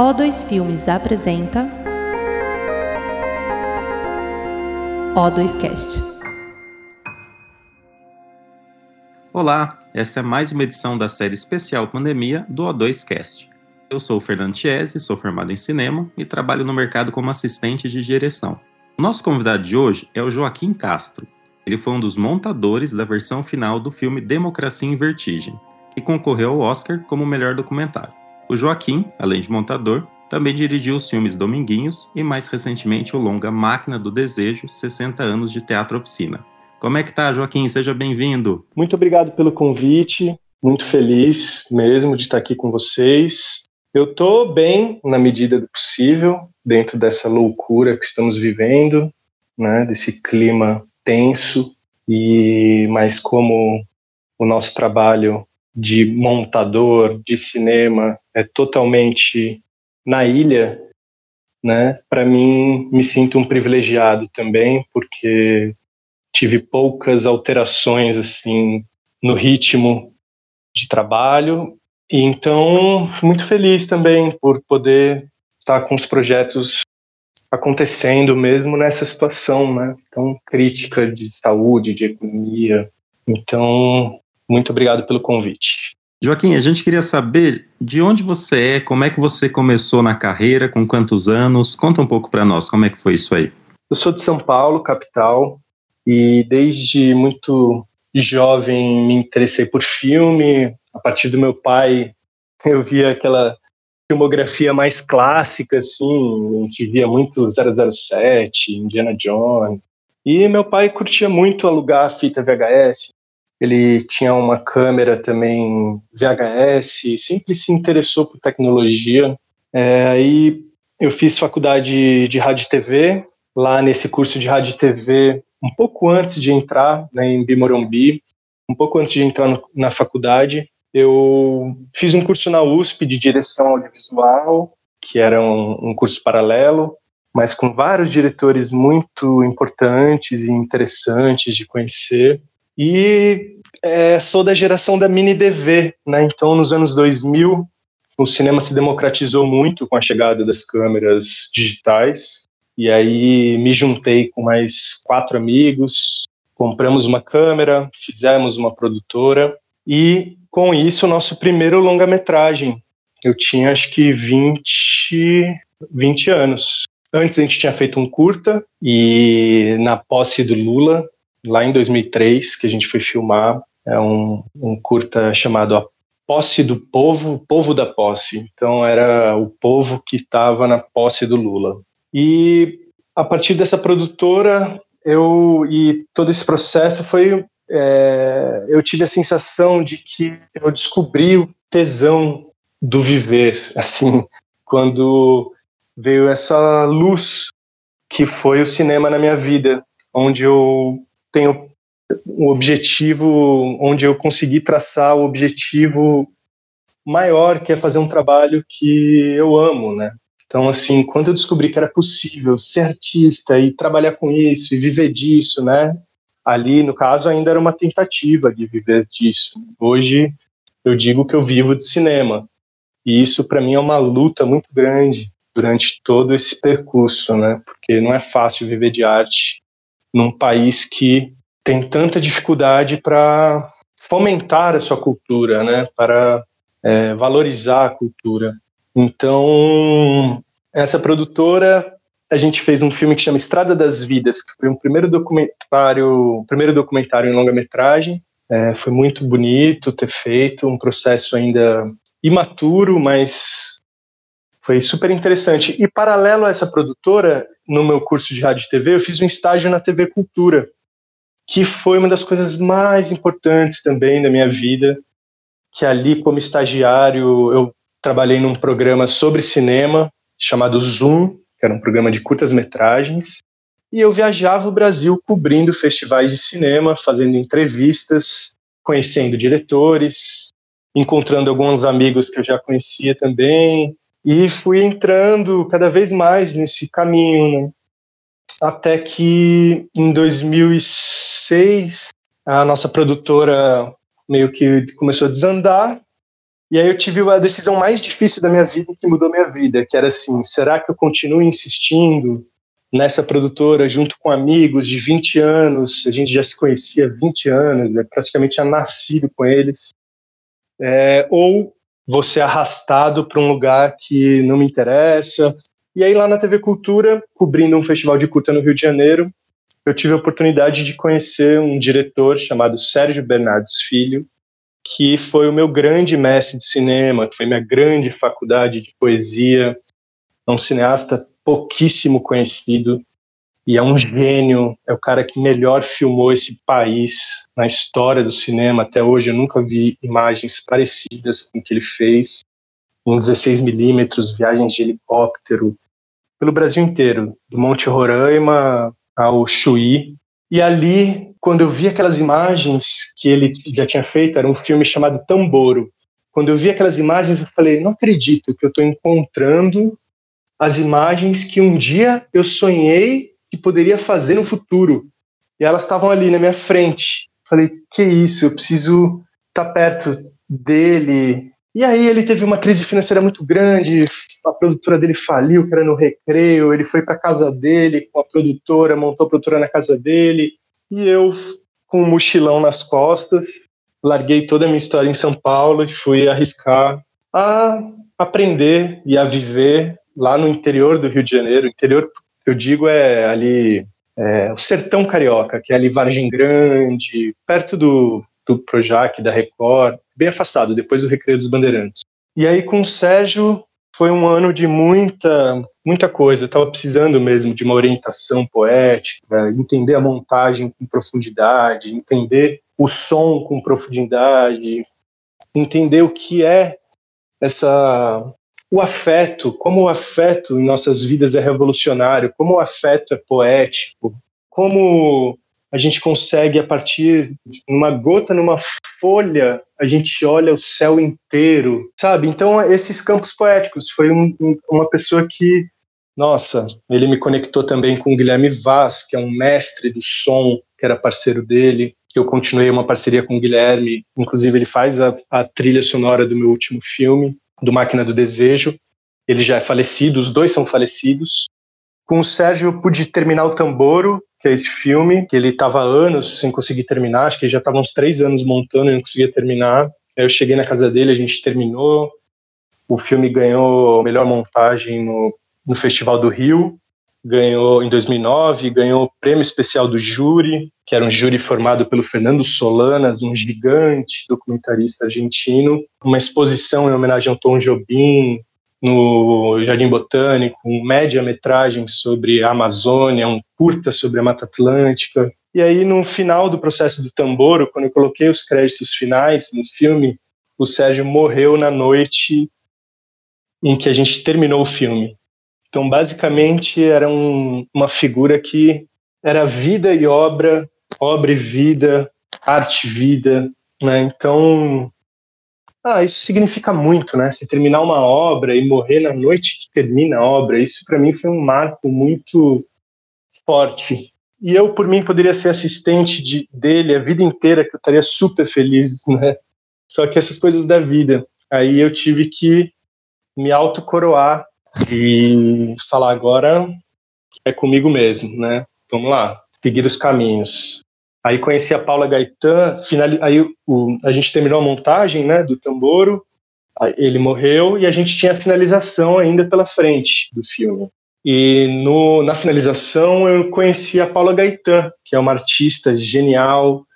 O2 Filmes apresenta O2Cast. Olá, esta é mais uma edição da série especial Pandemia do O2Cast. Eu sou o Fernando Chiesi, sou formado em cinema e trabalho no mercado como assistente de direção. O nosso convidado de hoje é o Joaquim Castro. Ele foi um dos montadores da versão final do filme Democracia em Vertigem, que concorreu ao Oscar como melhor documentário. O Joaquim, além de montador, também dirigiu os filmes Dominguinhos e mais recentemente o longa Máquina do Desejo, 60 anos de teatro oficina. Como é que tá, Joaquim? Seja bem-vindo. Muito obrigado pelo convite. Muito feliz mesmo de estar aqui com vocês. Eu tô bem na medida do possível, dentro dessa loucura que estamos vivendo, né, desse clima tenso e mas como o nosso trabalho de montador de cinema é totalmente na ilha, né? Para mim, me sinto um privilegiado também, porque tive poucas alterações assim no ritmo de trabalho e então muito feliz também por poder estar com os projetos acontecendo mesmo nessa situação, né? Tão crítica de saúde, de economia. Então, muito obrigado pelo convite. Joaquim, a gente queria saber de onde você é, como é que você começou na carreira, com quantos anos? Conta um pouco para nós, como é que foi isso aí? Eu sou de São Paulo, capital, e desde muito jovem me interessei por filme. A partir do meu pai, eu via aquela filmografia mais clássica, assim, a gente via muito 007, Indiana Jones. E meu pai curtia muito alugar fita VHS, ele tinha uma câmera também VHS, sempre se interessou por tecnologia. É, aí eu fiz faculdade de rádio e TV, lá nesse curso de rádio e TV, um pouco antes de entrar né, em Bimorumbi, um pouco antes de entrar no, na faculdade, eu fiz um curso na USP de direção audiovisual, que era um, um curso paralelo, mas com vários diretores muito importantes e interessantes de conhecer. E é, sou da geração da mini DV, né? Então, nos anos 2000, o cinema se democratizou muito com a chegada das câmeras digitais. E aí me juntei com mais quatro amigos, compramos uma câmera, fizemos uma produtora e com isso nosso primeiro longa-metragem. Eu tinha acho que 20, 20 anos. Antes a gente tinha feito um curta e na posse do Lula lá em 2003, que a gente foi filmar. É um, um curta chamado A Posse do Povo, o Povo da Posse. Então era o povo que estava na posse do Lula. E a partir dessa produtora, eu e todo esse processo foi é, eu tive a sensação de que eu descobri o tesão do viver, assim, quando veio essa luz que foi o cinema na minha vida, onde eu tenho um objetivo onde eu consegui traçar o objetivo maior que é fazer um trabalho que eu amo, né? Então, assim, quando eu descobri que era possível ser artista e trabalhar com isso e viver disso, né? Ali, no caso, ainda era uma tentativa de viver disso. Hoje, eu digo que eu vivo de cinema. E isso, para mim, é uma luta muito grande durante todo esse percurso, né? Porque não é fácil viver de arte num país que tem tanta dificuldade para fomentar a sua cultura, né? Para é, valorizar a cultura. Então, essa produtora, a gente fez um filme que chama Estrada das Vidas, que foi um primeiro documentário, primeiro documentário em longa-metragem. É, foi muito bonito ter feito, um processo ainda imaturo, mas foi super interessante. E paralelo a essa produtora, no meu curso de rádio e TV, eu fiz um estágio na TV Cultura, que foi uma das coisas mais importantes também da minha vida, que ali como estagiário eu trabalhei num programa sobre cinema chamado Zoom, que era um programa de curtas metragens, e eu viajava o Brasil cobrindo festivais de cinema, fazendo entrevistas, conhecendo diretores, encontrando alguns amigos que eu já conhecia também, e fui entrando cada vez mais nesse caminho, né? Até que em 2006 a nossa produtora meio que começou a desandar. E aí eu tive a decisão mais difícil da minha vida que mudou minha vida, que era assim, será que eu continuo insistindo nessa produtora junto com amigos de 20 anos, a gente já se conhecia há 20 anos, né, praticamente tinha nascido com eles, é, ou você arrastado para um lugar que não me interessa. E aí lá na TV Cultura, cobrindo um festival de curta no Rio de Janeiro, eu tive a oportunidade de conhecer um diretor chamado Sérgio Bernardes Filho, que foi o meu grande mestre de cinema, que foi minha grande faculdade de poesia, é um cineasta pouquíssimo conhecido e é um gênio, é o cara que melhor filmou esse país na história do cinema até hoje. Eu nunca vi imagens parecidas com o que ele fez. Em 16 milímetros, viagens de helicóptero pelo Brasil inteiro, do Monte Roraima ao Chuí. E ali, quando eu vi aquelas imagens que ele já tinha feito, era um filme chamado Tamboro. Quando eu vi aquelas imagens, eu falei: não acredito que eu estou encontrando as imagens que um dia eu sonhei que poderia fazer no futuro. E elas estavam ali na minha frente. Falei, que isso, eu preciso estar tá perto dele. E aí ele teve uma crise financeira muito grande, a produtora dele faliu, que era no recreio, ele foi para casa dele com a produtora, montou a produtora na casa dele, e eu com um mochilão nas costas, larguei toda a minha história em São Paulo e fui arriscar a aprender e a viver lá no interior do Rio de Janeiro. Interior eu digo é ali é, o sertão carioca, que é ali Vargem Grande, perto do, do Projac, da Record, bem afastado, depois do Recreio dos Bandeirantes. E aí com o Sérgio foi um ano de muita muita coisa. Eu estava precisando mesmo de uma orientação poética, entender a montagem com profundidade, entender o som com profundidade, entender o que é essa o afeto, como o afeto em nossas vidas é revolucionário, como o afeto é poético, como a gente consegue, a partir de uma gota numa folha, a gente olha o céu inteiro, sabe? Então, esses campos poéticos. Foi um, um, uma pessoa que, nossa, ele me conectou também com o Guilherme Vaz, que é um mestre do som, que era parceiro dele. Eu continuei uma parceria com o Guilherme, inclusive ele faz a, a trilha sonora do meu último filme do Máquina do Desejo. Ele já é falecido, os dois são falecidos. Com o Sérgio eu pude terminar o Tamboro, que é esse filme, que ele estava anos sem conseguir terminar, acho que ele já estava uns três anos montando e não conseguia terminar. Aí eu cheguei na casa dele, a gente terminou. O filme ganhou melhor montagem no, no Festival do Rio, ganhou em 2009, ganhou o prêmio especial do júri, que era um júri formado pelo Fernando Solanas, um gigante documentarista argentino, uma exposição em homenagem ao Tom Jobim no Jardim Botânico, um média-metragem sobre a Amazônia, um curta sobre a Mata Atlântica. E aí, no final do processo do Tamboro, quando eu coloquei os créditos finais no filme, o Sérgio morreu na noite em que a gente terminou o filme. Então, basicamente, era um, uma figura que era vida e obra, obra e vida, arte e vida. Né? Então, ah, isso significa muito, né? Se terminar uma obra e morrer na noite que termina a obra, isso para mim foi um marco muito forte. E eu, por mim, poderia ser assistente de, dele a vida inteira, que eu estaria super feliz, né? Só que essas coisas da vida. Aí eu tive que me autocoroar e falar agora é comigo mesmo, né? Vamos lá, seguir os caminhos. Aí conheci a Paula Gaetan, final, aí o, a gente terminou a montagem, né, do Tamboro, ele morreu e a gente tinha a finalização ainda pela frente do filme. E no, na finalização eu conheci a Paula Gaetan, que é uma artista genial,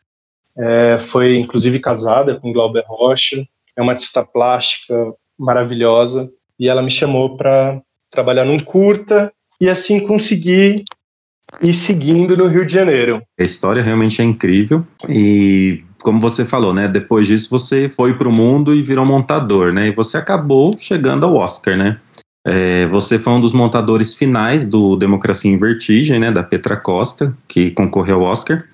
é, foi inclusive casada com Glauber Rocha, é uma artista plástica maravilhosa e ela me chamou para trabalhar num curta e assim consegui ir seguindo no Rio de Janeiro. A história realmente é incrível e como você falou, né? Depois disso você foi para o mundo e virou montador, né? E você acabou chegando ao Oscar, né? É, você foi um dos montadores finais do Democracia em Vertigem, né? Da Petra Costa, que concorreu ao Oscar.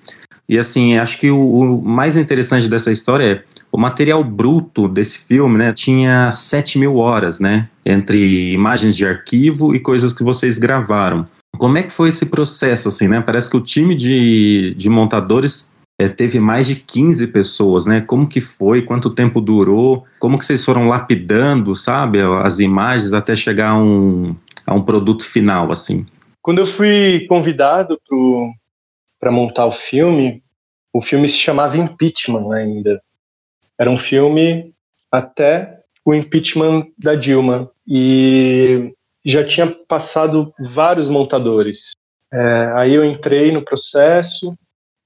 E assim, acho que o, o mais interessante dessa história é o material bruto desse filme, né, tinha 7 mil horas, né, entre imagens de arquivo e coisas que vocês gravaram. Como é que foi esse processo, assim, né? Parece que o time de, de montadores é, teve mais de 15 pessoas, né? Como que foi? Quanto tempo durou? Como que vocês foram lapidando, sabe, as imagens até chegar a um, a um produto final, assim? Quando eu fui convidado para montar o filme, o filme se chamava Impeachment ainda. Era um filme até o impeachment da Dilma e já tinha passado vários montadores. É, aí eu entrei no processo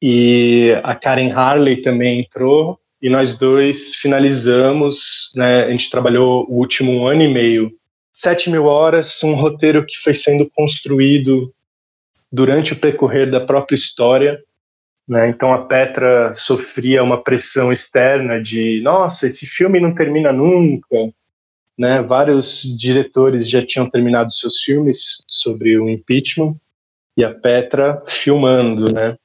e a Karen Harley também entrou e nós dois finalizamos. Né, a gente trabalhou o último ano e meio, sete mil horas, um roteiro que foi sendo construído durante o percorrer da própria história. Né? Então a Petra sofria uma pressão externa de, nossa, esse filme não termina nunca. Né? Vários diretores já tinham terminado seus filmes sobre o impeachment e a Petra filmando, né?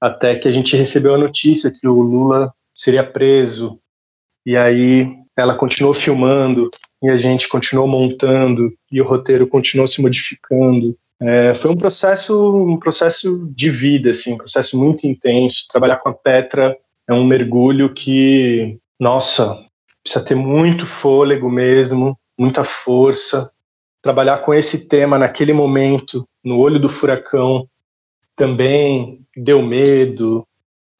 Até que a gente recebeu a notícia que o Lula seria preso. E aí ela continuou filmando e a gente continuou montando e o roteiro continuou se modificando. É, foi um processo, um processo de vida, assim, um processo muito intenso. Trabalhar com a Petra é um mergulho que, nossa, precisa ter muito fôlego mesmo, muita força. Trabalhar com esse tema naquele momento, no olho do furacão, também deu medo,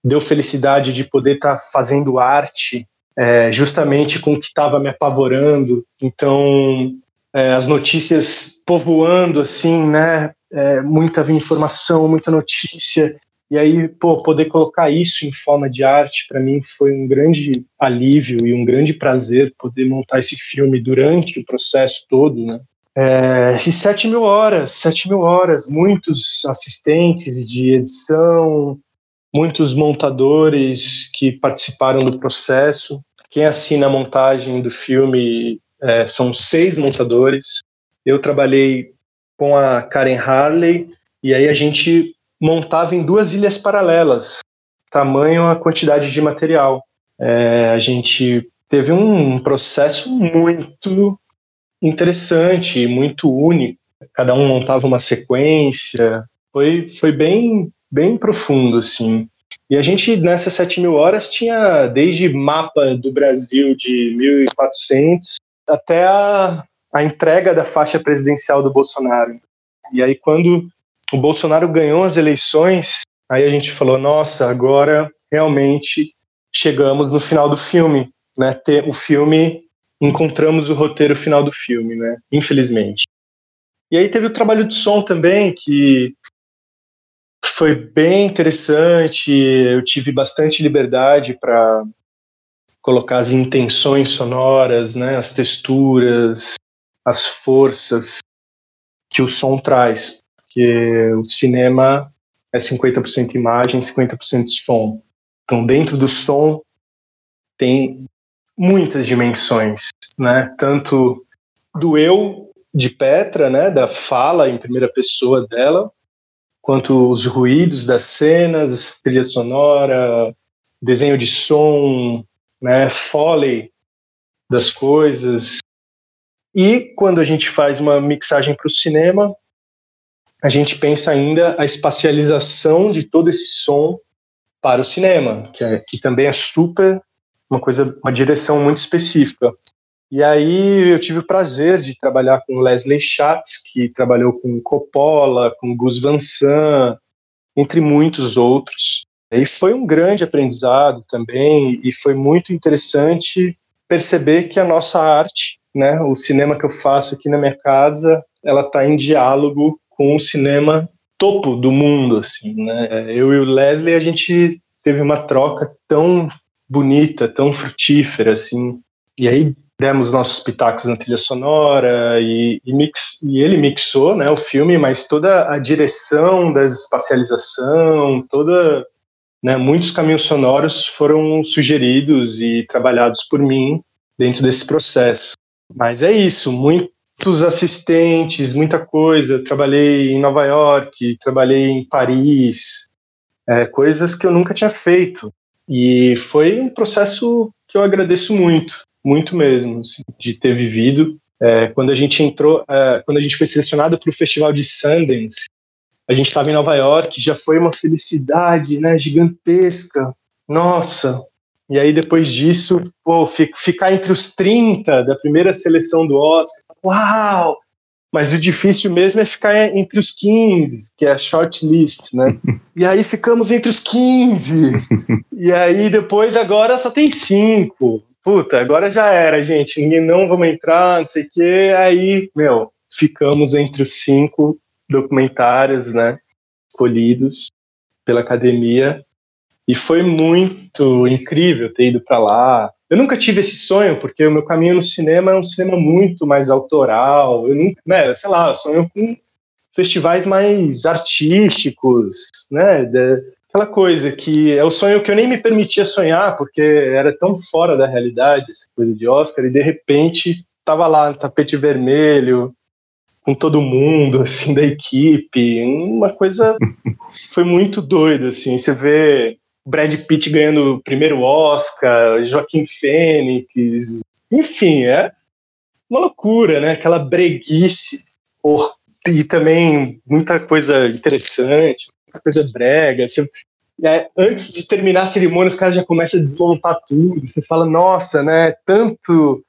deu felicidade de poder estar tá fazendo arte é, justamente com o que estava me apavorando. Então, é, as notícias povoando, assim, né? É, muita informação, muita notícia. E aí, pô, poder colocar isso em forma de arte, para mim foi um grande alívio e um grande prazer poder montar esse filme durante o processo todo, né? É, e sete mil horas, sete mil horas, muitos assistentes de edição, muitos montadores que participaram do processo. Quem assina a montagem do filme é, são seis montadores. Eu trabalhei com a Karen Harley e aí a gente montava em duas ilhas paralelas, tamanho a quantidade de material. É, a gente teve um processo muito interessante, muito único. Cada um montava uma sequência. Foi, foi bem, bem profundo, assim. E a gente, nessas 7 mil horas, tinha desde mapa do Brasil de 1400 até a, a entrega da faixa presidencial do Bolsonaro. E aí, quando o Bolsonaro ganhou as eleições, aí a gente falou: nossa, agora realmente chegamos no final do filme. Né? O filme, encontramos o roteiro final do filme, né? infelizmente. E aí teve o trabalho de som também, que foi bem interessante. Eu tive bastante liberdade para colocar as intenções sonoras, né, as texturas, as forças que o som traz, porque o cinema é 50% imagem, 50% som. Então, dentro do som tem muitas dimensões, né? Tanto do eu de Petra, né, da fala em primeira pessoa dela, quanto os ruídos das cenas, trilha sonora, desenho de som, né, foley das coisas. E quando a gente faz uma mixagem para o cinema, a gente pensa ainda a espacialização de todo esse som para o cinema, que, é, que também é super uma coisa, uma direção muito específica. E aí eu tive o prazer de trabalhar com Leslie Schatz, que trabalhou com Coppola, com Gus Van Sant, entre muitos outros. E foi um grande aprendizado também, e foi muito interessante perceber que a nossa arte, né, o cinema que eu faço aqui na minha casa, ela está em diálogo com o cinema topo do mundo, assim, né? Eu e o Leslie a gente teve uma troca tão bonita, tão frutífera, assim. E aí demos nossos pitacos na trilha sonora e, e, mix, e ele mixou, né, o filme, mas toda a direção da espacialização, toda né, muitos caminhos sonoros foram sugeridos e trabalhados por mim dentro desse processo. Mas é isso, muitos assistentes, muita coisa. Eu trabalhei em Nova York, trabalhei em Paris, é, coisas que eu nunca tinha feito. E foi um processo que eu agradeço muito, muito mesmo, assim, de ter vivido. É, quando a gente entrou, é, quando a gente foi selecionado para o Festival de Sundance, a gente estava em Nova York, já foi uma felicidade, né, gigantesca. Nossa. E aí depois disso, pô, ficar entre os 30 da primeira seleção do Oscar. Uau! Mas o difícil mesmo é ficar entre os 15, que é a shortlist, né? e aí ficamos entre os 15. e aí depois agora só tem cinco. Puta, agora já era, gente. Ninguém não vamos entrar, não sei o quê. Aí, meu, ficamos entre os cinco documentários, né? Escolhidos pela academia. E foi muito incrível ter ido para lá, eu nunca tive esse sonho, porque o meu caminho no cinema é um cinema muito mais autoral. Eu nunca, né, sei lá, sonho com festivais mais artísticos, né? De, aquela coisa que é o sonho que eu nem me permitia sonhar, porque era tão fora da realidade, essa coisa de Oscar, e de repente estava lá no tapete vermelho, com todo mundo, assim, da equipe, uma coisa foi muito doido, assim, você vê Brad Pitt ganhando o primeiro Oscar, Joaquim Fênix, enfim, é uma loucura, né? Aquela breguice, e também muita coisa interessante, muita coisa brega. Você, é, antes de terminar a cerimônia, os caras já começam a desmontar tudo. Você fala, nossa, né? Tanto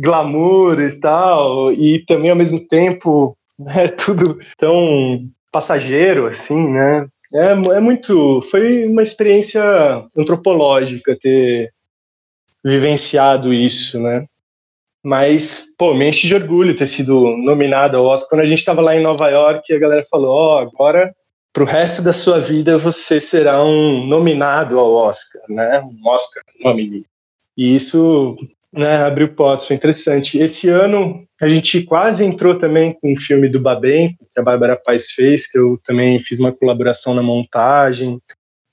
glamour e tal, e também ao mesmo tempo, né? Tudo tão passageiro, assim, né? É, é muito. Foi uma experiência antropológica ter vivenciado isso, né? Mas, pô, me enche de orgulho ter sido nominado ao Oscar. Quando a gente estava lá em Nova York, a galera falou: Ó, oh, agora, pro resto da sua vida, você será um nominado ao Oscar, né? Um Oscar nominee. E isso né, abriu potes, foi interessante. Esse ano a gente quase entrou também com um filme do Babem, que a Bárbara Paz fez, que eu também fiz uma colaboração na montagem.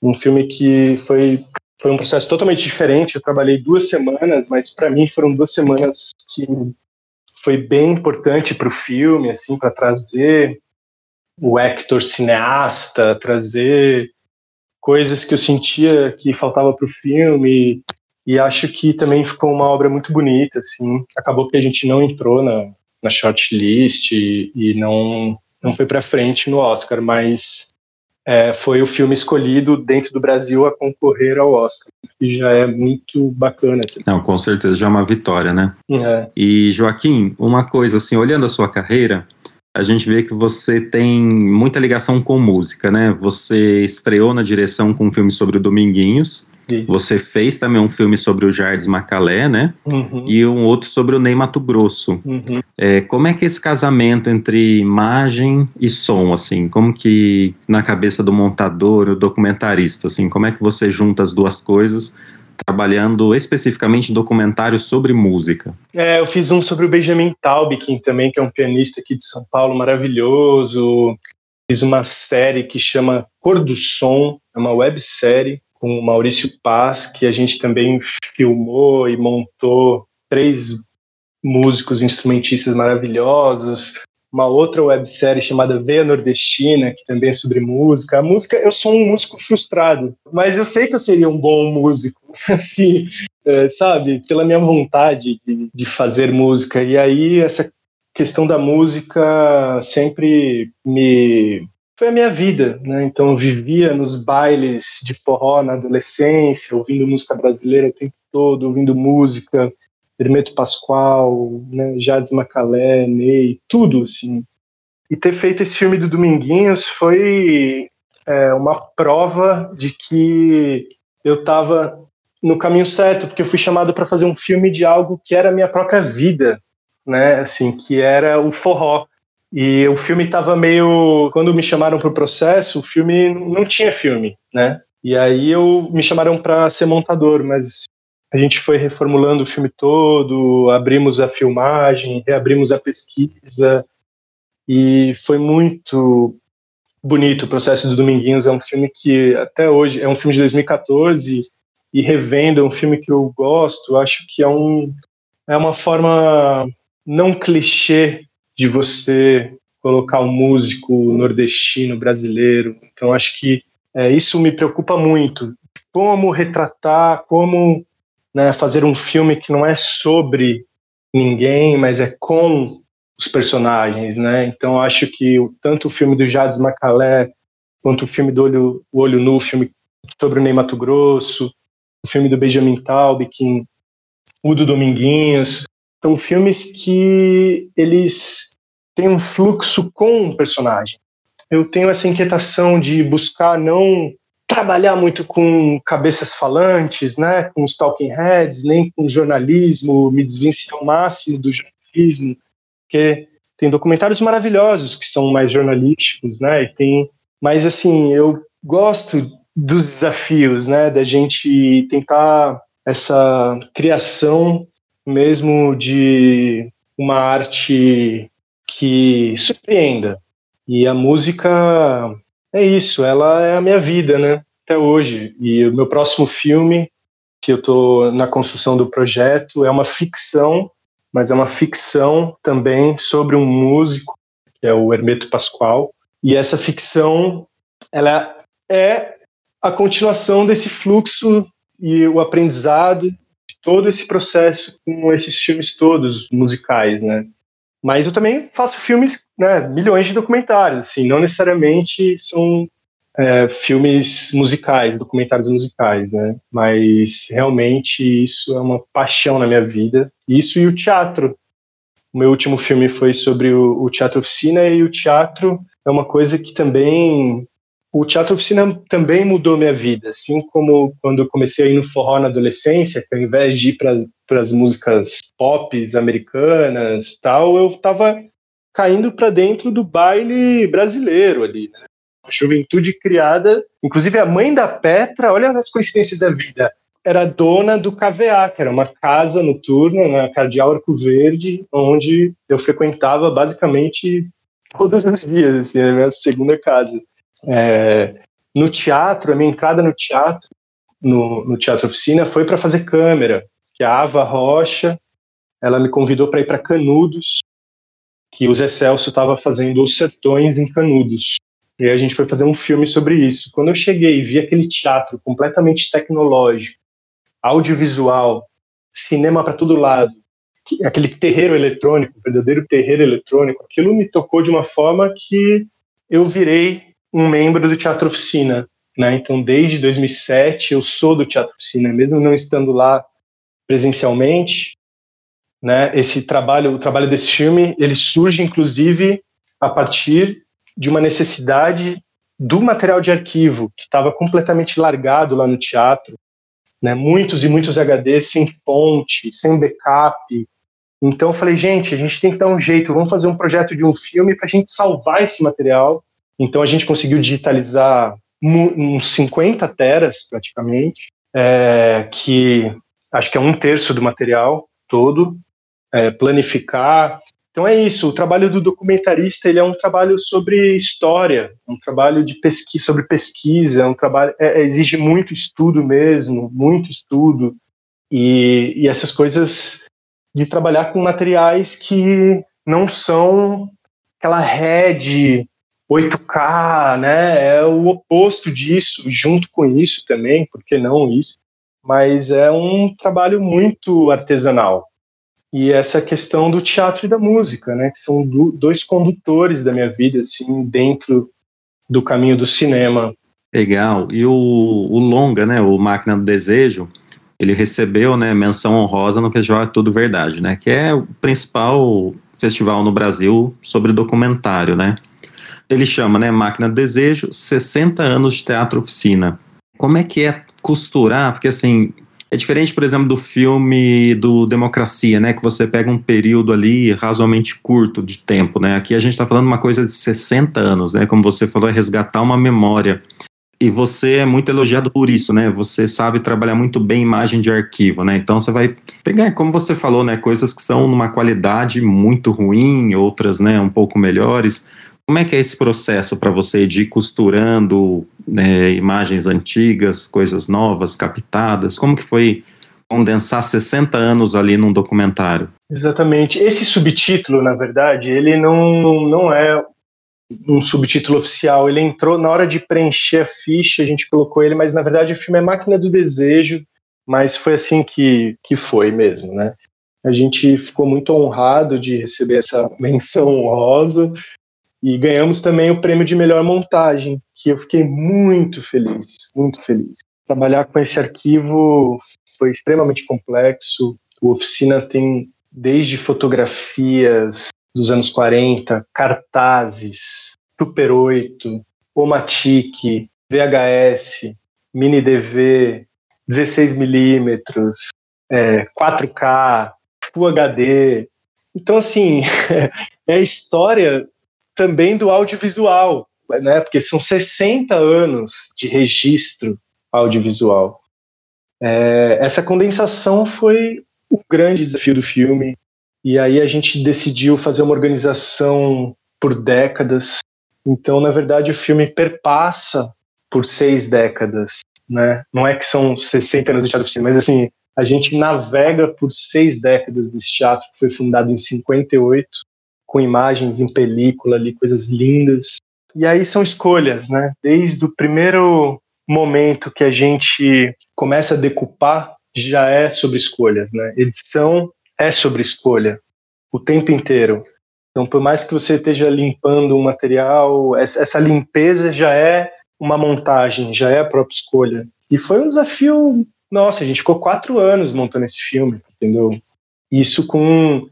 Um filme que foi, foi um processo totalmente diferente. Eu trabalhei duas semanas, mas para mim foram duas semanas que foi bem importante para o filme, assim, para trazer o Hector cineasta, trazer coisas que eu sentia que faltava para o filme, e acho que também ficou uma obra muito bonita, assim. Acabou que a gente não entrou na, na shortlist e, e não, não foi para frente no Oscar, mas é, foi o filme escolhido dentro do Brasil a concorrer ao Oscar, que já é muito bacana. Não, com certeza já é uma vitória, né? É. E Joaquim, uma coisa assim, olhando a sua carreira, a gente vê que você tem muita ligação com música, né? Você estreou na direção com um filme sobre o Dominguinhos, isso. Você fez também um filme sobre o Jardim Macalé, né? Uhum. E um outro sobre o Ney Mato Grosso. Uhum. É, como é que é esse casamento entre imagem e som, assim? Como que na cabeça do montador, o documentarista, assim, como é que você junta as duas coisas? Trabalhando especificamente em documentários sobre música. É, eu fiz um sobre o Benjamin Taubkin também, que é um pianista aqui de São Paulo maravilhoso. Fiz uma série que chama Cor do Som, é uma websérie com o Maurício Paz, que a gente também filmou e montou três músicos instrumentistas maravilhosos, uma outra websérie chamada Veia Nordestina, que também é sobre música. A música, eu sou um músico frustrado, mas eu sei que eu seria um bom músico, assim, é, sabe, pela minha vontade de, de fazer música. E aí essa questão da música sempre me foi a minha vida, né? Então eu vivia nos bailes de forró na adolescência, ouvindo música brasileira o tempo todo, ouvindo música, Hermeto Pascoal, né? Jades Macalé, Ney, tudo assim. E ter feito esse filme do Dominguinhos foi é, uma prova de que eu estava no caminho certo, porque eu fui chamado para fazer um filme de algo que era a minha própria vida, né? Assim, que era o forró. E o filme estava meio. Quando me chamaram para o processo, o filme não tinha filme, né? E aí eu me chamaram para ser montador, mas a gente foi reformulando o filme todo, abrimos a filmagem, reabrimos a pesquisa e foi muito bonito o processo do Dominguinhos. É um filme que até hoje é um filme de 2014 e revendo é um filme que eu gosto. Acho que é um é uma forma não clichê de você colocar um músico nordestino brasileiro. Então acho que é, isso me preocupa muito. Como retratar, como né, fazer um filme que não é sobre ninguém, mas é com os personagens, né? Então acho que tanto o filme do Jades Macalé quanto o filme do Olho, o Olho Nu, o filme sobre o Ney Mato Grosso, o filme do Benjamin Taubkin, o do Dominguinhos, são filmes que eles têm um fluxo com o personagem. Eu tenho essa inquietação de buscar não trabalhar muito com cabeças falantes, né, com os talking heads, nem com jornalismo, me desvencilhar ao máximo do jornalismo, porque tem documentários maravilhosos que são mais jornalísticos, né, e tem, mas assim, eu gosto dos desafios, né, da gente tentar essa criação mesmo de uma arte que surpreenda. E a música é isso, ela é a minha vida, né? Até hoje. E o meu próximo filme, que eu estou na construção do projeto, é uma ficção, mas é uma ficção também sobre um músico, que é o Hermeto Pascoal. E essa ficção, ela é a continuação desse fluxo e o aprendizado todo esse processo com esses filmes todos musicais, né? Mas eu também faço filmes, né, milhões de documentários, assim, não necessariamente são é, filmes musicais, documentários musicais, né? Mas realmente isso é uma paixão na minha vida. Isso e o teatro. O meu último filme foi sobre o, o teatro oficina e o teatro é uma coisa que também o teatro oficina também mudou minha vida, assim como quando eu comecei a ir no forró na adolescência, que ao invés de ir para as músicas pop americanas, tal, eu estava caindo para dentro do baile brasileiro ali, né? A juventude criada, inclusive a mãe da Petra, olha as coincidências da vida, era dona do KVA, que era uma casa noturna na Cardeal Arco Verde, onde eu frequentava basicamente todos os dias, assim, a minha segunda casa. É, no teatro, a minha entrada no teatro, no, no Teatro Oficina, foi para fazer câmera, que a Ava Rocha, ela me convidou para ir para Canudos, que o Zé Celso estava fazendo Os Sertões em Canudos. E aí a gente foi fazer um filme sobre isso. Quando eu cheguei e vi aquele teatro completamente tecnológico, audiovisual, cinema para todo lado, aquele terreiro eletrônico, verdadeiro terreiro eletrônico, aquilo me tocou de uma forma que eu virei um membro do Teatro Oficina. Né? Então, desde 2007, eu sou do Teatro Oficina, mesmo não estando lá presencialmente. Né? Esse trabalho, o trabalho desse filme, ele surge, inclusive, a partir de uma necessidade do material de arquivo, que estava completamente largado lá no teatro. Né? Muitos e muitos HDs sem fonte, sem backup. Então, eu falei, gente, a gente tem que dar um jeito, vamos fazer um projeto de um filme para a gente salvar esse material então a gente conseguiu digitalizar uns 50 teras praticamente, é, que acho que é um terço do material todo, é, planificar. Então é isso. O trabalho do documentarista ele é um trabalho sobre história, um trabalho de pesquisa sobre pesquisa, é um trabalho é, é, exige muito estudo mesmo, muito estudo e, e essas coisas de trabalhar com materiais que não são aquela rede 8K, né? É o oposto disso, junto com isso também, por que não isso? Mas é um trabalho muito artesanal. E essa questão do teatro e da música, né? Que são do, dois condutores da minha vida, assim, dentro do caminho do cinema. Legal. E o, o longa, né? O Máquina do Desejo, ele recebeu, né? Menção honrosa no Festival É Tudo Verdade, né? Que é o principal festival no Brasil sobre documentário, né? Ele chama, né, Máquina de Desejo, 60 anos de teatro oficina. Como é que é costurar? Porque assim, é diferente, por exemplo, do filme do Democracia, né, que você pega um período ali razoavelmente curto de tempo, né? Aqui a gente está falando uma coisa de 60 anos, né? Como você falou, é resgatar uma memória. E você é muito elogiado por isso, né? Você sabe trabalhar muito bem imagem de arquivo, né? Então você vai pegar, como você falou, né, coisas que são numa qualidade muito ruim, outras, né, um pouco melhores como é que é esse processo para você de ir costurando né, imagens antigas, coisas novas, captadas? Como que foi condensar 60 anos ali num documentário? Exatamente. Esse subtítulo, na verdade, ele não, não é um subtítulo oficial. Ele entrou na hora de preencher a ficha, a gente colocou ele, mas na verdade o filme é Máquina do Desejo, mas foi assim que, que foi mesmo, né? A gente ficou muito honrado de receber essa menção honrosa e ganhamos também o prêmio de melhor montagem, que eu fiquei muito feliz, muito feliz. Trabalhar com esse arquivo foi extremamente complexo. O Oficina tem desde fotografias dos anos 40, cartazes, Super 8, Omatic, VHS, Mini DV, 16mm, é, 4K, Full HD. Então, assim, é a história também do audiovisual, né? Porque são 60 anos de registro audiovisual. É, essa condensação foi o grande desafio do filme. E aí a gente decidiu fazer uma organização por décadas. Então, na verdade, o filme perpassa por seis décadas, né? Não é que são 60 anos de teatro oficina, mas assim, a gente navega por seis décadas desse teatro que foi fundado em 58, com imagens em película ali, coisas lindas. E aí são escolhas, né? Desde o primeiro momento que a gente começa a decupar, já é sobre escolhas, né? Edição é sobre escolha o tempo inteiro. Então, por mais que você esteja limpando um material, essa limpeza já é uma montagem, já é a própria escolha. E foi um desafio. Nossa, a gente ficou quatro anos montando esse filme, entendeu? Isso com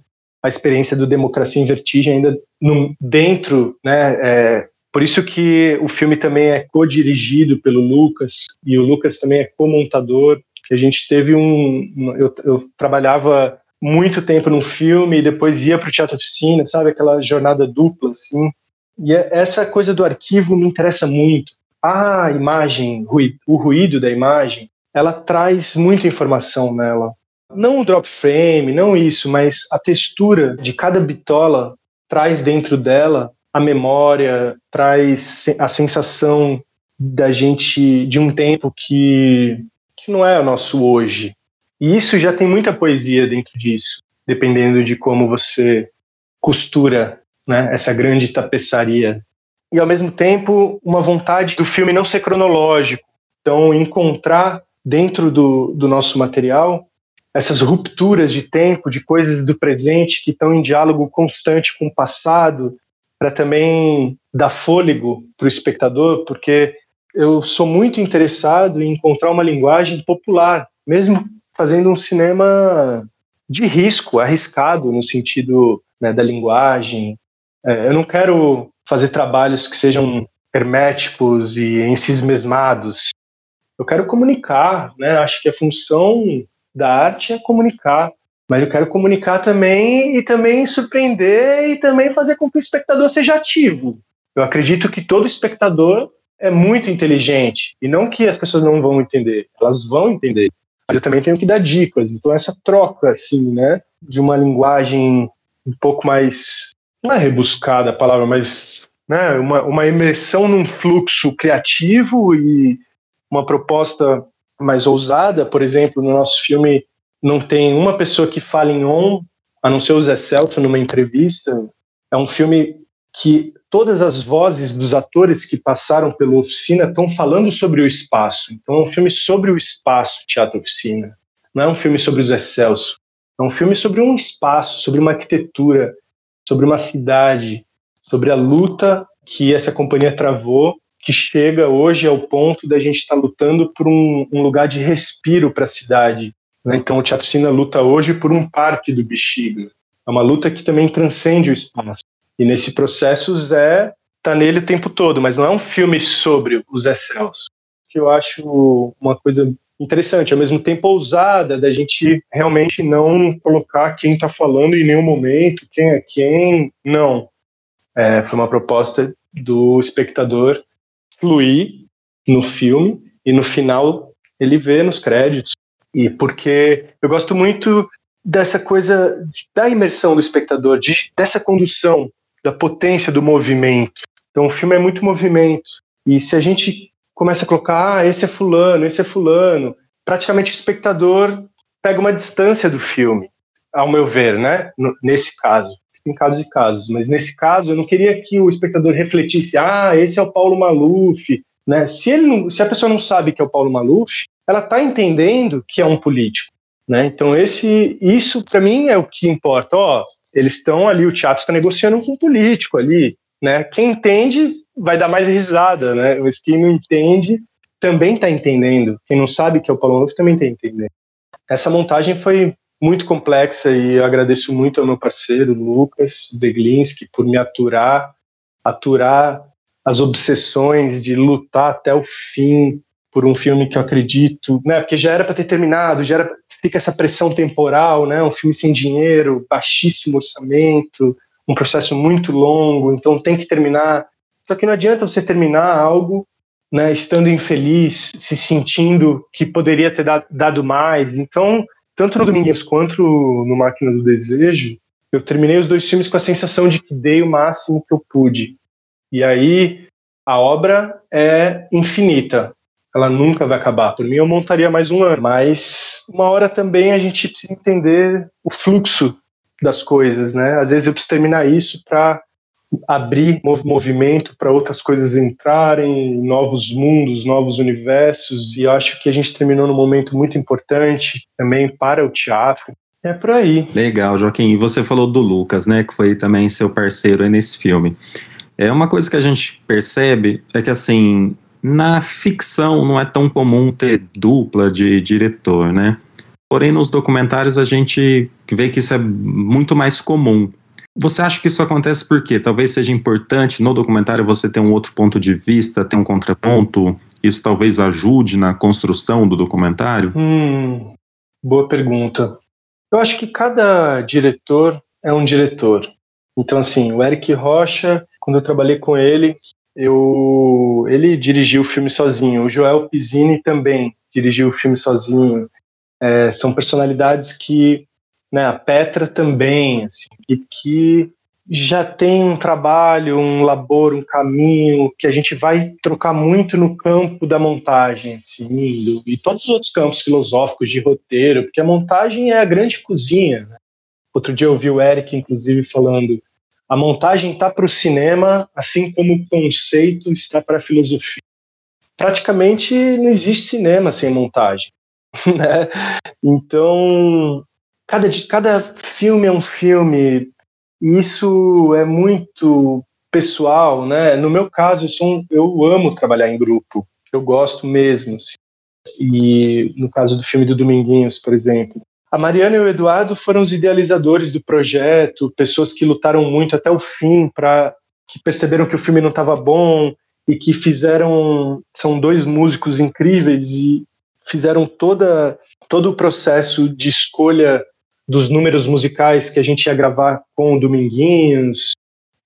a experiência do Democracia em Vertigem ainda no, dentro, né? É, por isso que o filme também é co-dirigido pelo Lucas e o Lucas também é co-montador. Que a gente teve um, eu, eu trabalhava muito tempo num filme e depois ia para o teatro oficina, sabe aquela jornada dupla assim. E é, essa coisa do arquivo me interessa muito, a imagem, o ruído da imagem, ela traz muita informação nela. Não o drop frame, não isso, mas a textura de cada bitola traz dentro dela a memória, traz a sensação da gente de um tempo que, que não é o nosso hoje. E isso já tem muita poesia dentro disso, dependendo de como você costura né, essa grande tapeçaria e ao mesmo tempo uma vontade do filme não ser cronológico. Então, encontrar dentro do, do nosso material essas rupturas de tempo, de coisas do presente que estão em diálogo constante com o passado, para também dar fôlego para o espectador, porque eu sou muito interessado em encontrar uma linguagem popular, mesmo fazendo um cinema de risco, arriscado no sentido né, da linguagem. É, eu não quero fazer trabalhos que sejam herméticos e encismesmados. Eu quero comunicar, né? Acho que a função da arte é comunicar, mas eu quero comunicar também e também surpreender e também fazer com que o espectador seja ativo. Eu acredito que todo espectador é muito inteligente e não que as pessoas não vão entender, elas vão entender. Mas eu também tenho que dar dicas. Então essa troca assim, né, de uma linguagem um pouco mais não é rebuscada a palavra, mas né, uma, uma imersão num fluxo criativo e uma proposta mais ousada. Por exemplo, no nosso filme não tem uma pessoa que fala em on, a não ser o Zé Celto numa entrevista. É um filme que todas as vozes dos atores que passaram pela oficina estão falando sobre o espaço. Então é um filme sobre o espaço, Teatro Oficina. Não é um filme sobre os Celso. É um filme sobre um espaço, sobre uma arquitetura, sobre uma cidade, sobre a luta que essa companhia travou, que chega hoje ao ponto da gente estar tá lutando por um, um, lugar de respiro para a cidade. Né? Então, o Teatro Cina luta hoje por um parque do Bexiga. É uma luta que também transcende o espaço. E nesse processo, o Zé está nele o tempo todo, mas não é um filme sobre o Zé Celso. Que eu acho uma coisa interessante, ao mesmo tempo ousada, da gente realmente não colocar quem está falando em nenhum momento, quem é quem, não. É, foi uma proposta do espectador fluir no filme e no final ele vê nos créditos. E porque eu gosto muito dessa coisa da imersão do espectador, de, dessa condução, da potência do movimento. Então o filme é muito movimento. E se a gente começa a colocar, ah, esse é fulano, esse é fulano. Praticamente o espectador pega uma distância do filme, ao meu ver, né? nesse caso. Tem casos e casos, mas nesse caso eu não queria que o espectador refletisse, ah, esse é o Paulo Maluf, né? Se, ele não, se a pessoa não sabe que é o Paulo Maluf, ela está entendendo que é um político. Né? Então esse, isso para mim é o que importa. Ó, eles estão ali, o teatro está negociando com o político ali, né? Quem entende vai dar mais risada, né? Mas quem não entende também está entendendo. Quem não sabe que é o Paulo Novo também está entendendo. Essa montagem foi muito complexa e agradeço muito ao meu parceiro Lucas Deglinski por me aturar, aturar as obsessões de lutar até o fim por um filme que eu acredito, né? Porque já era para ter terminado, já era fica essa pressão temporal, né? Um filme sem dinheiro, baixíssimo orçamento, um processo muito longo, então tem que terminar. Só que não adianta você terminar algo, né? Estando infeliz, se sentindo que poderia ter dado mais. Então tanto no Domingues quanto no Máquina do Desejo, eu terminei os dois filmes com a sensação de que dei o máximo que eu pude. E aí a obra é infinita. Ela nunca vai acabar. Por mim, eu montaria mais um ano. Mas uma hora também a gente precisa entender o fluxo das coisas, né? Às vezes eu preciso terminar isso para abrir movimento para outras coisas entrarem, novos mundos, novos universos, e acho que a gente terminou num momento muito importante também para o teatro. É por aí. Legal, Joaquim. E você falou do Lucas, né, que foi também seu parceiro nesse filme. É uma coisa que a gente percebe é que assim, na ficção não é tão comum ter dupla de diretor, né? Porém, nos documentários a gente vê que isso é muito mais comum. Você acha que isso acontece por quê? Talvez seja importante no documentário você ter um outro ponto de vista, ter um contraponto. Isso talvez ajude na construção do documentário? Hum, boa pergunta. Eu acho que cada diretor é um diretor. Então, assim, o Eric Rocha, quando eu trabalhei com ele, eu, ele dirigiu o filme sozinho. O Joel Pizzini também dirigiu o filme sozinho. É, são personalidades que né, a Petra também, assim, que, que já tem um trabalho, um labor, um caminho que a gente vai trocar muito no campo da montagem, assim, e todos os outros campos filosóficos de roteiro, porque a montagem é a grande cozinha. Né? Outro dia eu vi o Eric, inclusive, falando a montagem está para o cinema, assim como o conceito está para a filosofia. Praticamente não existe cinema sem montagem. Né? Então, cada, cada filme é um filme, e isso é muito pessoal, né? No meu caso, eu, sou um, eu amo trabalhar em grupo, eu gosto mesmo. Assim. E no caso do filme do Dominguinhos, por exemplo, a Mariana e o Eduardo foram os idealizadores do projeto, pessoas que lutaram muito até o fim para que perceberam que o filme não estava bom e que fizeram são dois músicos incríveis e fizeram toda todo o processo de escolha dos números musicais que a gente ia gravar com o Dominguinhos.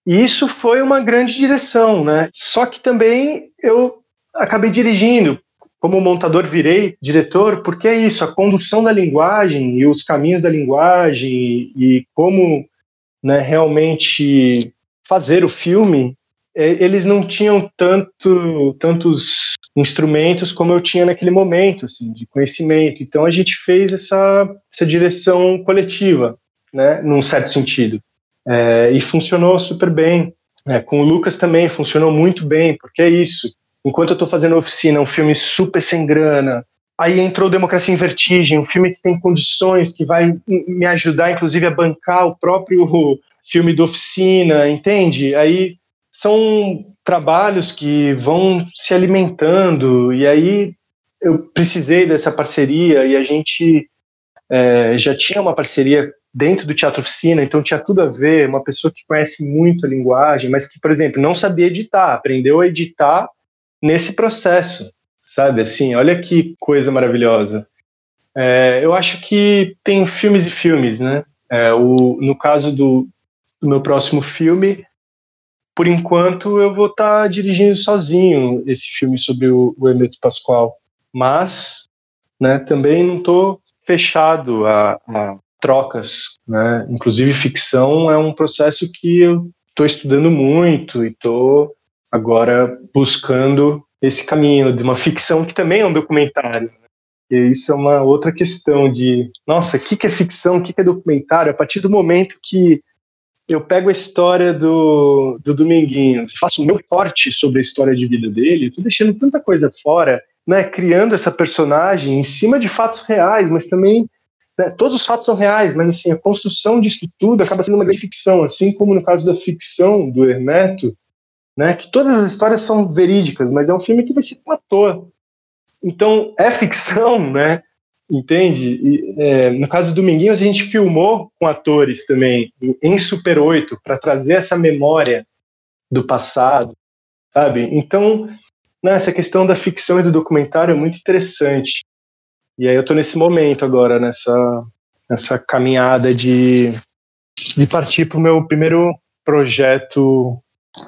E isso foi uma grande direção, né? Só que também eu acabei dirigindo. Como montador, virei diretor, porque é isso, a condução da linguagem e os caminhos da linguagem e como né, realmente fazer o filme, eles não tinham tanto, tantos instrumentos como eu tinha naquele momento, assim, de conhecimento. Então a gente fez essa, essa direção coletiva, né, num certo sentido. É, e funcionou super bem. É, com o Lucas também funcionou muito bem, porque é isso. Enquanto eu estou fazendo oficina, um filme super sem grana, aí entrou Democracia em Vertigem, um filme que tem condições, que vai me ajudar, inclusive, a bancar o próprio filme do oficina, entende? Aí são trabalhos que vão se alimentando e aí eu precisei dessa parceria e a gente é, já tinha uma parceria dentro do Teatro Oficina, então tinha tudo a ver, uma pessoa que conhece muito a linguagem, mas que, por exemplo, não sabia editar, aprendeu a editar nesse processo, sabe? Assim, olha que coisa maravilhosa. É, eu acho que tem filmes e filmes, né? É, o, no caso do, do meu próximo filme, por enquanto eu vou estar tá dirigindo sozinho esse filme sobre o, o Pascoal. Mas né, também não estou fechado a, a, trocas. Né? Inclusive, ficção é um processo que eu estou estudando muito e estou agora buscando esse caminho de uma ficção que também é um documentário. Né? E isso é uma outra questão de, nossa, o que, que é ficção, o que, que é documentário? A partir do momento que eu pego a história do, do Dominguinhos, faço o meu corte sobre a história de vida dele, estou deixando tanta coisa fora, né, criando essa personagem em cima de fatos reais, mas também né, todos os fatos são reais, mas assim, a construção disso tudo acaba sendo uma grande ficção, assim como no caso da ficção do Hermeto, né, que todas as histórias são verídicas, mas é um filme que vai ser com ator. Então, é ficção, né? Entende? E, é, no caso do Dominguinhos, a gente filmou com atores também, em Super 8, para trazer essa memória do passado, sabe? Então, né, essa questão da ficção e do documentário é muito interessante. E aí eu estou nesse momento agora, nessa, nessa caminhada de, de partir para o meu primeiro projeto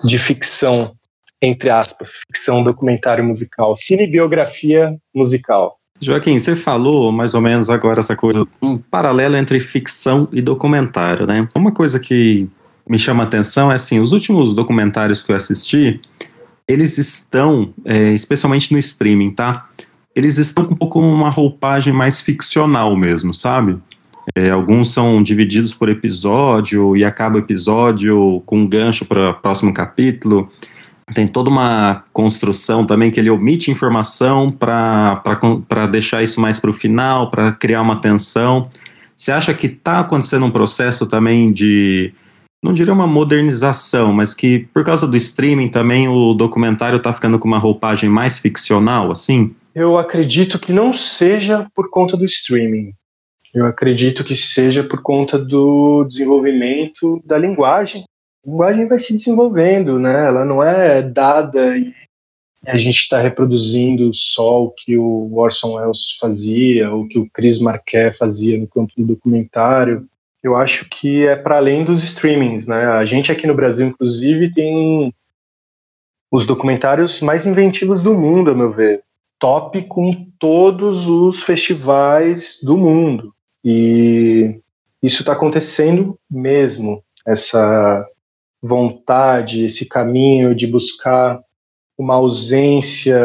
de ficção, entre aspas, ficção documentário musical, cinebiografia musical. Joaquim, você falou mais ou menos agora essa coisa, um paralelo entre ficção e documentário, né? Uma coisa que me chama a atenção é assim, os últimos documentários que eu assisti, eles estão, é, especialmente no streaming, tá? eles estão com um pouco uma roupagem mais ficcional mesmo, sabe? É, alguns são divididos por episódio e acaba o episódio com um gancho para o próximo capítulo. Tem toda uma construção também que ele omite informação para deixar isso mais para o final, para criar uma tensão. Você acha que está acontecendo um processo também de, não diria uma modernização, mas que por causa do streaming também o documentário está ficando com uma roupagem mais ficcional, assim? Eu acredito que não seja por conta do streaming. Eu acredito que seja por conta do desenvolvimento da linguagem. A linguagem vai se desenvolvendo, né? Ela não é dada e a gente está reproduzindo só o que o Orson Welles fazia, ou que o Chris Marquet fazia no campo do documentário. Eu acho que é para além dos streamings, né? A gente aqui no Brasil, inclusive, tem os documentários mais inventivos do mundo, a meu ver top com todos os festivais do mundo. E isso está acontecendo mesmo, essa vontade, esse caminho de buscar uma ausência,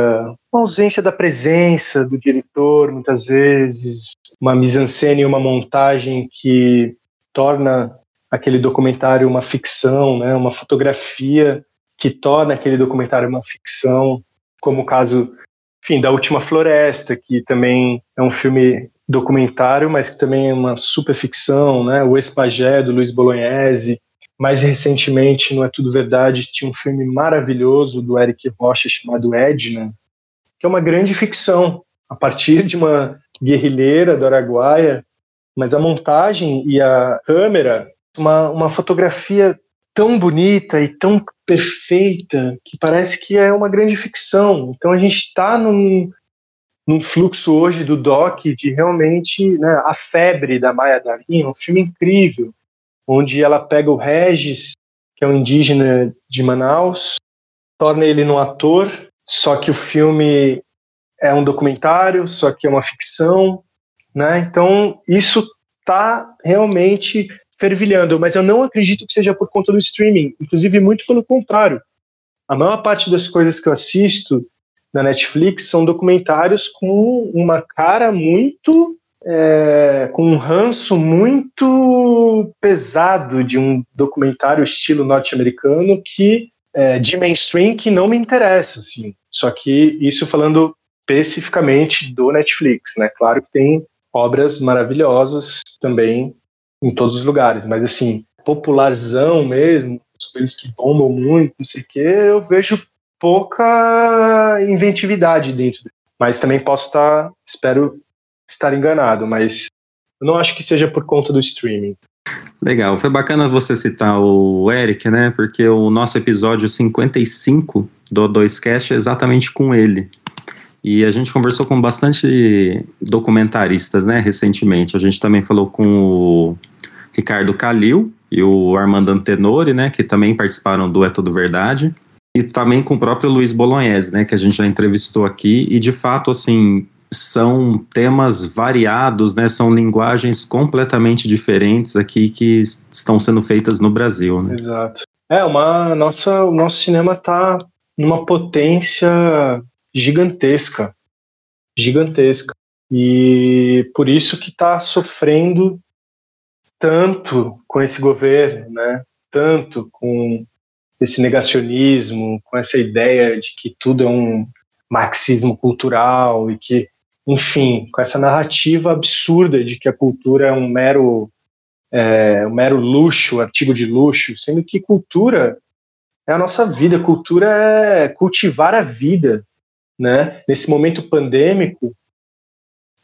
uma ausência da presença do diretor, muitas vezes, uma mise-en-scène e uma montagem que torna aquele documentário uma ficção, né? uma fotografia que torna aquele documentário uma ficção, como o caso enfim, da Última Floresta, que também é um filme documentário, mas que também é uma super ficção, né? O Espagé, do Luiz Bolognese. Mais recentemente, Não é Tudo Verdade, tinha um filme maravilhoso do Eric Rocha chamado Edna, que é uma grande ficção, a partir de uma guerrilheira do Araguaia, mas a montagem e a câmera, uma, uma fotografia tão bonita e tão perfeita que parece que é uma grande ficção. Então a gente está num, num fluxo hoje do doc de realmente né, a febre da Maya Darin, um filme incrível, onde ela pega o Regis, que é um indígena de Manaus, torna ele num ator, só que o filme é um documentário, só que é uma ficção, né? Então isso está realmente fervilhando, mas eu não acredito que seja por conta do streaming, inclusive muito pelo contrário. A maior parte das coisas que eu assisto na Netflix são documentários com uma cara muito. É, com um ranço muito pesado de um documentário estilo norte-americano que é, de mainstream que não me interessa, assim. Só que isso falando especificamente do Netflix, né? Claro que tem obras maravilhosas também em todos os lugares, mas assim, popularzão mesmo, as coisas que bombam muito, não sei o quê, eu vejo pouca inventividade dentro. Mas também posso estar, espero estar enganado, mas eu não acho que seja por conta do streaming. Legal, foi bacana você citar o Eric, né? Porque o nosso episódio 55 do 2Cast é exatamente com ele. E a gente conversou com bastante documentaristas, né, recentemente. A gente também falou com o Ricardo Calil e o Armando Antenori, né, que também participaram do É Tudo Verdade. E também com o próprio Luiz Bolognese, né, que a gente já entrevistou aqui. E de fato, assim, são temas variados, né, são linguagens completamente diferentes aqui que estão sendo feitas no Brasil. Né? Exato. É, uma, nossa, o nosso cinema está numa potência gigantesca, gigantesca. E por isso que está sofrendo tanto com esse governo, né? Tanto com esse negacionismo, com essa ideia de que tudo é um marxismo cultural e que enfim, com essa narrativa absurda de que a cultura é um mero, é, um mero luxo, artigo de luxo, sendo que cultura é a nossa vida, cultura é cultivar a vida, né? Nesse momento pandêmico, o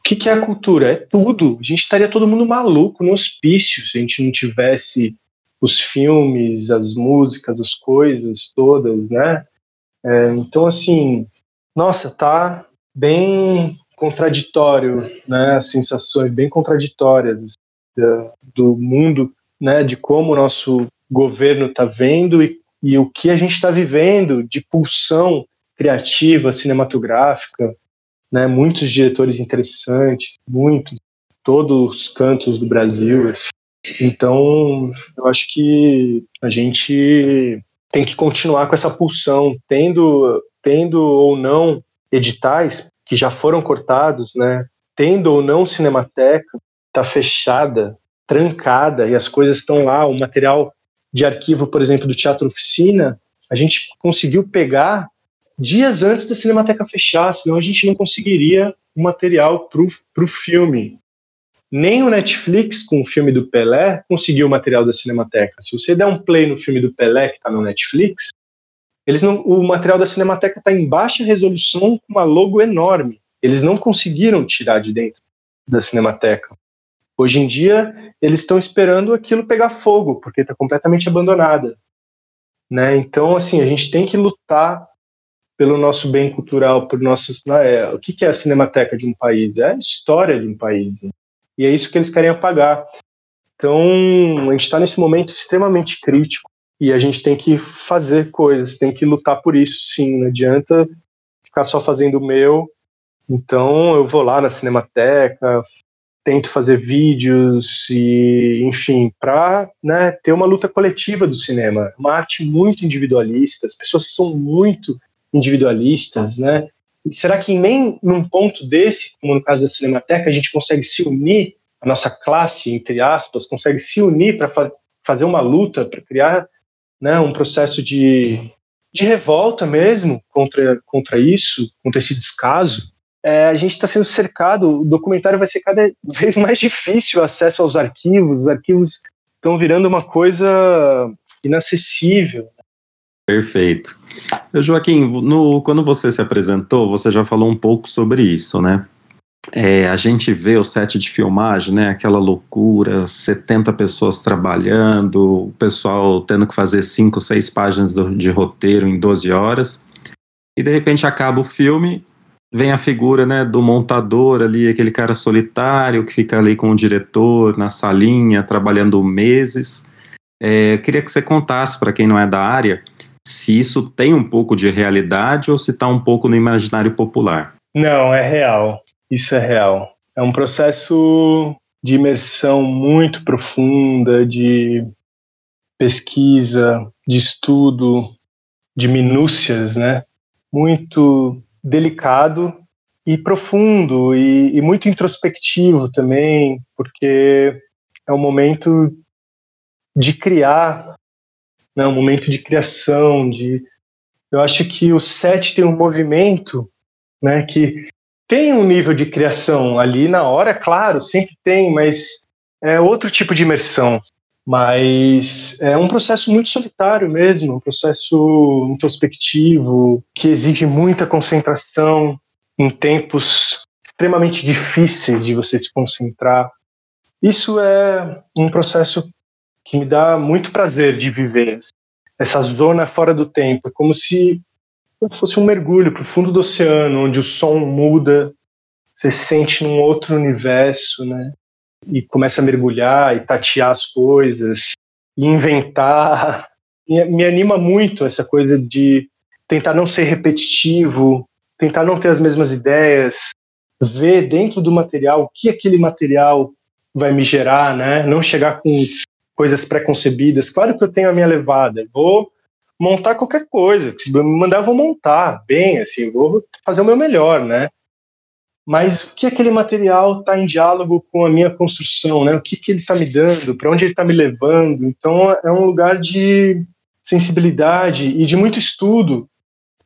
que, que é a cultura? É tudo. A gente estaria todo mundo maluco no hospício se a gente não tivesse os filmes, as músicas, as coisas todas, né? É, então, assim, nossa, tá bem contraditório, né? Sensações bem contraditórias do mundo, né? De como o nosso governo está vendo e, e o que a gente está vivendo de pulsão criativa, cinematográfica, né? Muitos diretores interessantes, muitos, todos os cantos do Brasil. Assim. Então, eu acho que a gente tem que continuar com essa pulsão, tendo, tendo ou não editais que já foram cortados, né? Tendo ou não cinemateca, está fechada, trancada e as coisas estão lá. O material de arquivo, por exemplo, do Teatro Oficina, a gente conseguiu pegar dias antes da Cinemateca fechar, senão a gente não conseguiria o material para o filme. Nem o Netflix, com o filme do Pelé, conseguiu o material da Cinemateca. Se você der um play no filme do Pelé, que está no Netflix, eles não, o material da Cinemateca está em baixa resolução com uma logo enorme. Eles não conseguiram tirar de dentro da Cinemateca. Hoje em dia, eles estão esperando aquilo pegar fogo, porque está completamente abandonada. Né? Então, assim, a gente tem que lutar pelo nosso bem cultural, por nossos. Né? O que é a Cinemateca de um país? É a história de um país. Né? E é isso que eles querem apagar. Então, a gente está nesse momento extremamente crítico e a gente tem que fazer coisas, tem que lutar por isso, sim. Não adianta ficar só fazendo o meu. Então, eu vou lá na Cinemateca, tento fazer vídeos e, enfim, para né, ter uma luta coletiva do cinema. Uma arte muito individualista, as pessoas são muito individualistas, né? será que nem num ponto desse, como no caso da Cinemateca, a gente consegue se unir, a nossa classe, entre aspas, consegue se unir para fa fazer uma luta, para criar né, um processo de, de revolta mesmo contra, contra isso, contra esse descaso? É, a gente está sendo cercado, o documentário vai ser cada vez mais difícil o acesso aos arquivos, os arquivos estão virando uma coisa inacessível. Perfeito. Joaquim, no, quando você se apresentou, você já falou um pouco sobre isso, né? É, a gente vê o set de filmagem, né? Aquela loucura, 70 pessoas trabalhando, o pessoal tendo que fazer 5, 6 páginas do, de roteiro em 12 horas. E de repente acaba o filme, vem a figura né, do montador ali, aquele cara solitário que fica ali com o diretor na salinha, trabalhando meses. É, queria que você contasse para quem não é da área se isso tem um pouco de realidade ou se está um pouco no imaginário popular. Não, é real. Isso é real. É um processo de imersão muito profunda, de pesquisa, de estudo, de minúcias, né? Muito delicado e profundo e, e muito introspectivo também, porque é um momento de criar né, um momento de criação, de eu acho que o set tem um movimento, né, que tem um nível de criação ali na hora, claro, sempre tem, mas é outro tipo de imersão. Mas é um processo muito solitário mesmo, um processo introspectivo, que exige muita concentração em tempos extremamente difíceis de você se concentrar. Isso é um processo que me dá muito prazer de viver. Essa zona fora do tempo, é como se fosse um mergulho para o fundo do oceano, onde o som muda, você sente num outro universo, né? E começa a mergulhar e tatear as coisas, e inventar. Me, anima muito essa coisa de tentar não ser repetitivo, tentar não ter as mesmas ideias, ver dentro do material o que aquele material vai me gerar, né? Não chegar com coisas pré-concebidas. Claro que eu tenho a minha levada, vou montar qualquer coisa. Se me mandar, eu vou montar bem, assim, vou fazer o meu melhor, né? Mas o que aquele material está em diálogo com a minha construção, né? O que, que ele está me dando, para onde ele está me levando. Então é um lugar de sensibilidade e de muito estudo,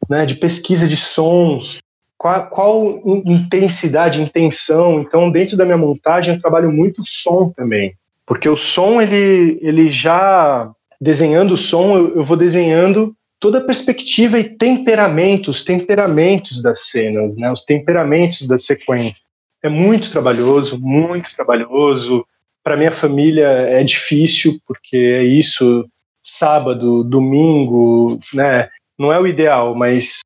né? De pesquisa de sons, qual, qual intensidade, intenção. Então, dentro da minha montagem, eu trabalho muito som também, porque o som ele, ele já desenhando o som, eu, eu vou desenhando toda a perspectiva e temperamento, os temperamentos das cenas, né, os temperamentos da sequência. É muito trabalhoso, muito trabalhoso. Para minha família é difícil, porque é isso, sábado, domingo, né? Não é o ideal, mas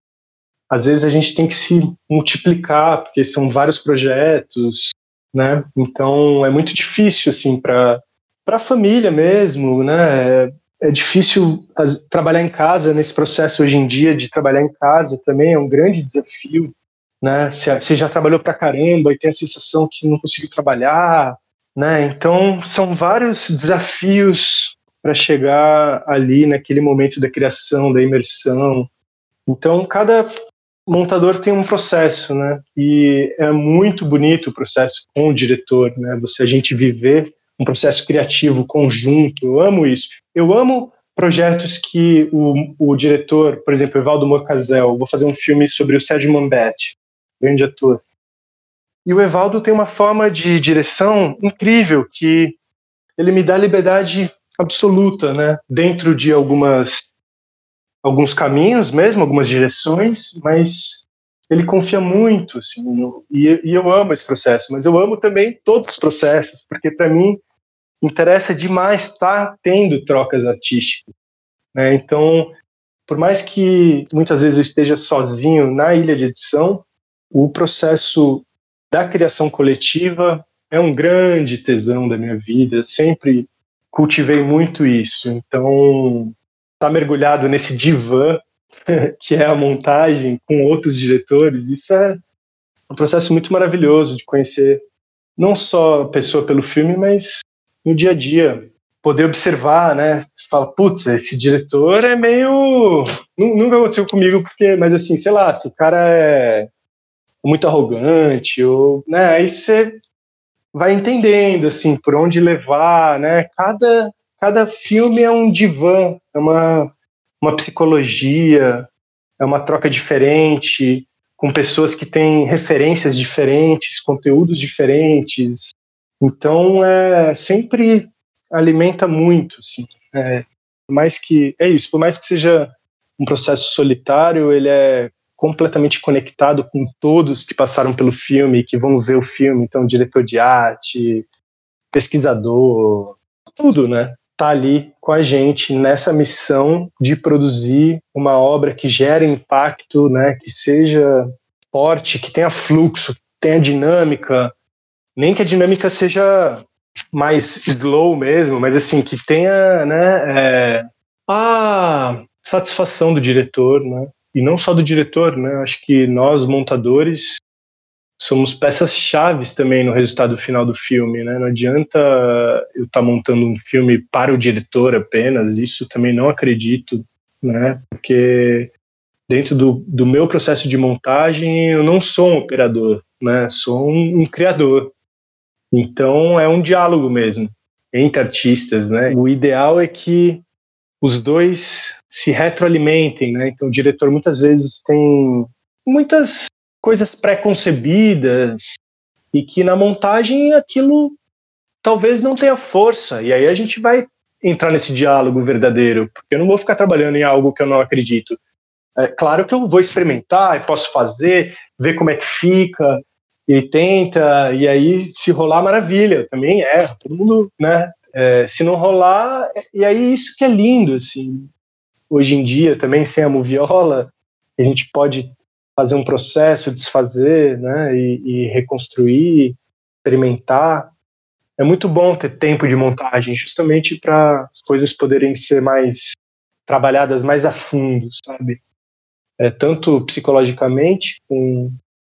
às vezes a gente tem que se multiplicar, porque são vários projetos, né? Então é muito difícil, assim, para a família mesmo, né? É, difícil trabalhar em casa nesse processo hoje em dia de trabalhar em casa também é um grande desafio, né? Você já trabalhou para caramba e tem a sensação que não conseguiu trabalhar, né? Então são vários desafios para chegar ali naquele momento da criação, da imersão. Então cada montador tem um processo, né? E é muito bonito o processo com o diretor, né? Você a gente viver um processo criativo conjunto. Eu amo isso. Eu amo projetos que o, o diretor, por exemplo, Evaldo Mocazel, vou fazer um filme sobre o Sérgio Mambetti, grande ator. E o Evaldo tem uma forma de direção incrível que ele me dá liberdade absoluta, né? Dentro de algumas alguns caminhos mesmo, algumas direções, mas ele confia muito, assim, no, e, e, eu amo esse processo, mas eu amo também todos os processos, porque para mim interessa demais estar tá tendo trocas artísticas, né? Então, por mais que muitas vezes eu esteja sozinho na ilha de edição, o processo da criação coletiva é um grande tesão da minha vida, sempre cultivei muito isso. Então, tá mergulhado nesse divã que é a montagem com outros diretores, isso é um processo muito maravilhoso de conhecer não só a pessoa pelo filme, mas no dia a dia poder observar, né? Fala, putz, esse diretor é meio nunca aconteceu comigo porque, mas assim, sei lá, se o cara é muito arrogante ou, né? Aí você vai entendendo assim por onde levar, né? Cada cada filme é um divã, é uma, uma psicologia, é uma troca diferente, com pessoas que têm referências diferentes, conteúdos diferentes. Então, é, sempre alimenta muito, assim. É, mais que é isso, por mais que seja um processo solitário, ele é completamente conectado com todos que passaram pelo filme, que vão ver o filme, então diretor de arte, pesquisador, tudo, né? está ali com a gente nessa missão de produzir uma obra que gere impacto, né, que seja forte, que tenha fluxo, tenha dinâmica, nem que a dinâmica seja mais slow mesmo, mas assim que tenha, né, é, a satisfação do diretor, né, e não só do diretor, né, acho que nós montadores somos peças chaves também no resultado final do filme, né? Não adianta eu estar tá montando um filme para o diretor apenas, isso também não acredito, né? Porque dentro do, do meu processo de montagem eu não sou um operador, né? Sou um, um criador. Então é um diálogo mesmo entre artistas, né? O ideal é que os dois se retroalimentem, né? Então o diretor muitas vezes tem muitas coisas pré-concebidas e que na montagem aquilo talvez não tenha força. E aí a gente vai entrar nesse diálogo verdadeiro, porque eu não vou ficar trabalhando em algo que eu não acredito. É claro que eu vou experimentar posso fazer, ver como é que fica e tenta, e aí se rolar, maravilha, também é, todo mundo, né? É, se não rolar, e aí isso que é lindo, assim. Hoje em dia, também sem a moviola, a gente pode fazer um processo, desfazer, né, e, e reconstruir, experimentar. É muito bom ter tempo de montagem, justamente para as coisas poderem ser mais trabalhadas mais a fundo, sabe? É, tanto psicologicamente com,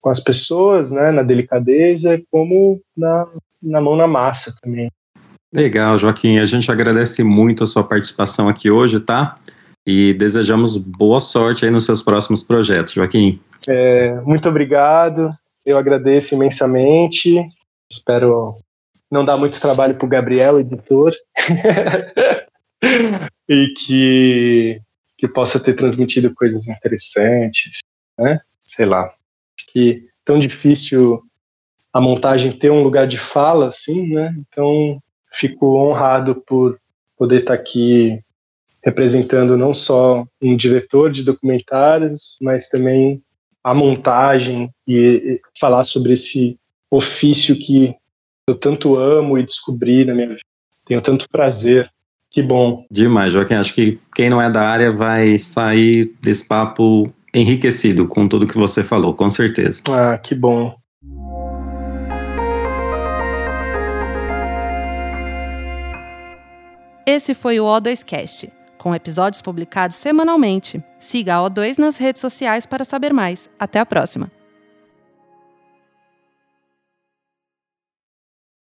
com as pessoas, né, na delicadeza, como na, na mão na massa também. Legal, Joaquim. A gente agradece muito a sua participação aqui hoje, tá? e desejamos boa sorte aí nos seus próximos projetos, Joaquim. É, muito obrigado, eu agradeço imensamente, espero não dar muito trabalho para o Gabriel, editor, e que, que possa ter transmitido coisas interessantes, né? Sei lá, que tão difícil a montagem ter um lugar de fala, assim, né? Então, fico honrado por poder estar aqui representando não só um diretor de documentários, mas também a montagem e falar sobre esse ofício que eu tanto amo e descobri na minha vida. Tenho tanto prazer. Que bom. Demais, Joaquim. Acho que quem não é da área vai sair desse papo enriquecido com tudo que você falou, com certeza. Ah, que bom. Esse foi o O2Cast, com episódios publicados semanalmente. Siga a O2 nas redes sociais para saber mais. Até a próxima!